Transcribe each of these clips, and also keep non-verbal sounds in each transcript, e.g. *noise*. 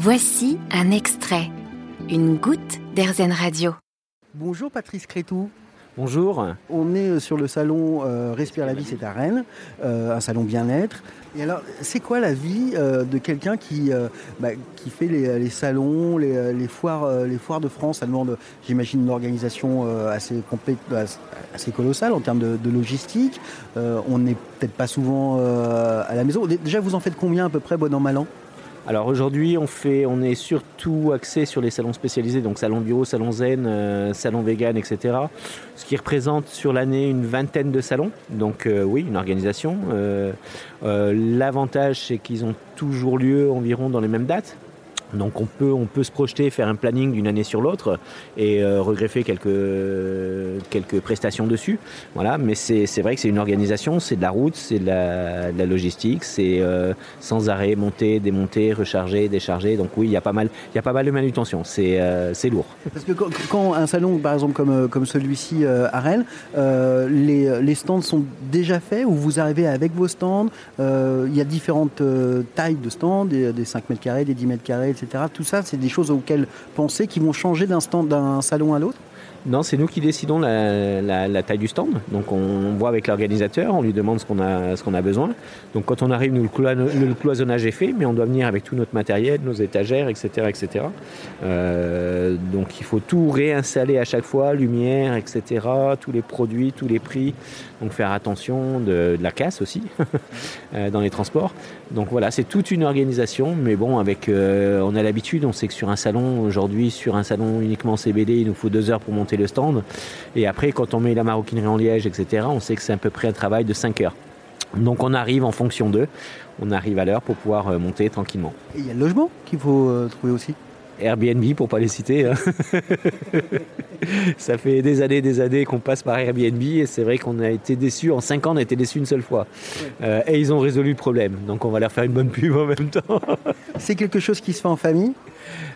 Voici un extrait, une goutte d'Airzen Radio. Bonjour Patrice Crétou. Bonjour. On est sur le salon euh, Respire la vie, c'est à Rennes, euh, un salon bien-être. Et alors, c'est quoi la vie euh, de quelqu'un qui, bah, qui fait les, salons, les, foires, les foires de France? Ça demande, j'imagine, une organisation assez, assez colossale en termes de, de logistique. on n'est peut-être pas souvent à la maison. Déjà, vous en faites combien à peu près, bon an, mal an alors aujourd'hui, on, fait, on est surtout axé sur les salons spécialisés, donc salon bio, salon zen, euh, salon vegan, etc. Ce qui représente sur l'année une vingtaine de salons. Donc euh, oui, une organisation. Euh, l'avantage, c'est qu'ils ont toujours lieu environ dans les mêmes dates. Donc on peut, se projeter, faire un planning d'une année sur l'autre et euh, regreffer quelques, prestations dessus. Voilà, mais c'est vrai que c'est une organisation, c'est de la route, c'est de, la, logistique, c'est euh, sans arrêt monter, démonter, recharger, décharger. Donc oui, il y a pas mal, mal de manutention, c'est euh, lourd. Parce que quand, un salon, par exemple comme, comme celui-ci à les, stands sont déjà faits ou vous arrivez avec vos stands Il y a différentes tailles de stands, des, des 5 mètres carrés, des 10 mètres carrés, tout ça, c'est des choses auxquelles penser qui vont changer d'un d'un salon à l'autre non, c'est nous qui décidons la, taille du stand. Donc on voit avec l'organisateur, on lui demande ce qu'on a, besoin. Donc quand on arrive, nous, le, cloisonnage est fait, mais on doit venir avec tout notre matériel, nos étagères, etc. etc. Euh, donc il faut tout réinstaller à chaque fois, lumière, etc. Tous les produits, tous les prix. Donc faire attention de, la casse aussi *laughs* euh, dans les transports. Donc voilà, c'est toute une organisation, mais bon, avec, euh, on a l'habitude, on sait que sur un salon, aujourd'hui, sur un salon uniquement CBD, il nous faut deux heures pour monter le stand. Et après, quand on met la maroquinerie en liège, etc., on sait que c'est à peu près un travail de 5 heures. Donc on arrive en fonction d'eux, on arrive à l'heure pour pouvoir euh, monter tranquillement. Et il y a le logement qu'il faut euh, trouver aussi Airbnb pour pas les citer. Hein. *laughs* ça fait des années, des années qu'on passe par Airbnb et c'est vrai qu'on a été déçus. En 5 ans, on a été déçus une seule fois. Euh, et ils ont résolu le problème. Donc on va leur faire une bonne pub en même temps. C'est quelque chose qui se fait en famille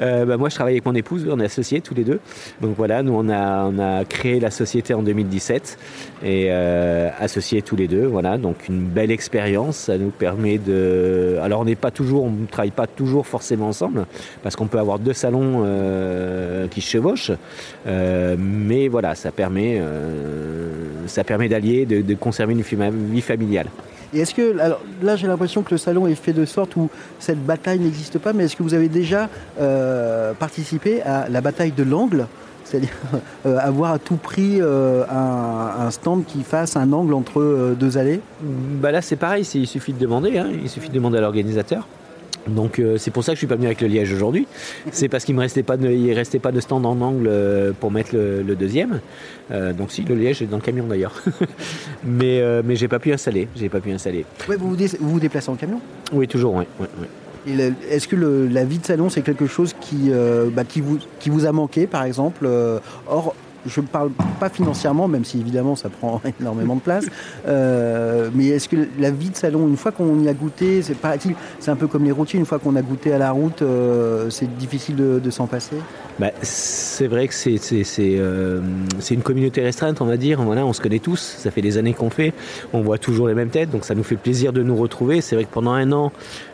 euh, bah, moi, je travaille avec mon épouse, on est associés tous les deux. Donc voilà, nous, on a, créé la société en 2017 et euh, associés tous les deux. Voilà, donc une belle expérience. Ça nous permet de. Alors, on n'est pas toujours, on ne travaille pas toujours forcément ensemble parce qu'on peut avoir deux salons euh, qui se chevauchent. mais voilà, ça permet, d'allier, de conserver une vie familiale. Et est-ce que, alors là j'ai l'impression que le salon est fait de sorte où cette bataille n'existe pas, mais est-ce que vous avez déjà euh, participé à la bataille de l'angle? C'est-à-dire *laughs* euh, avoir à tout prix euh, un, stand qui fasse un angle entre deux allées? Bah Là c'est pareil, il suffit de demander, hein. il suffit de demander à l'organisateur. Donc euh, c'est pour ça que je suis pas venu avec le liège aujourd'hui. C'est parce qu'il me restait pas de, il restait pas de stand en angle euh, pour mettre le, deuxième. Euh, donc si le liège est dans le camion d'ailleurs. *laughs* mais mais j'ai pas pu installer. J'ai pas pu installer. vous, vous, vous déplacez en camion? Oui toujours. Oui. Est-ce que la vie de salon c'est quelque chose qui bah, qui vous qui vous a manqué par exemple je ne parle pas financièrement, même si évidemment ça prend *laughs* énormément de place, euh, mais est-ce que la vie de salon, une fois qu'on y a goûté, c'est c'est un peu comme les routiers, une fois qu'on a goûté à la route, euh, c'est difficile de, s'en passer? Bah, C'est vrai que euh, c'est une communauté restreinte, on va dire. Voilà, on se connaît tous, ça fait des années qu'on fait, on voit toujours les mêmes têtes, donc ça nous fait plaisir de nous retrouver. C'est vrai que pendant un an,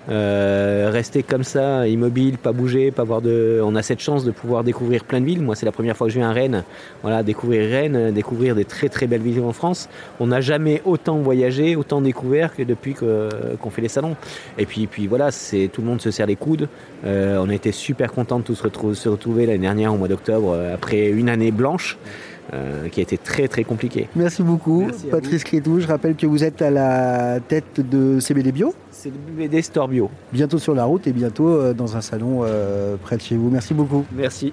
rester comme ça, immobile, pas bouger, pas voir de. On a cette chance de pouvoir découvrir plein de villes. Moi, c'est la première fois que je viens à Rennes voilà, découvrir Rennes, euh, découvrir des très très belles villes en France. On n'a jamais autant voyagé, autant découvert que depuis qu'on fait les salons. Et puis, puis voilà, c'est tout le monde se serre les coudes. Euh, on a été super contents de tous se retrouver, se retrouver l'année dernière au mois d'octobre euh, après une année blanche. qui a été très très compliquée. Merci beaucoup, Patrice Crétou. Je rappelle que vous êtes à la tête de CBD Bio. C'est le BD Store Bio. Bientôt sur la route et bientôt dans un salon près de chez vous. Merci beaucoup. Merci.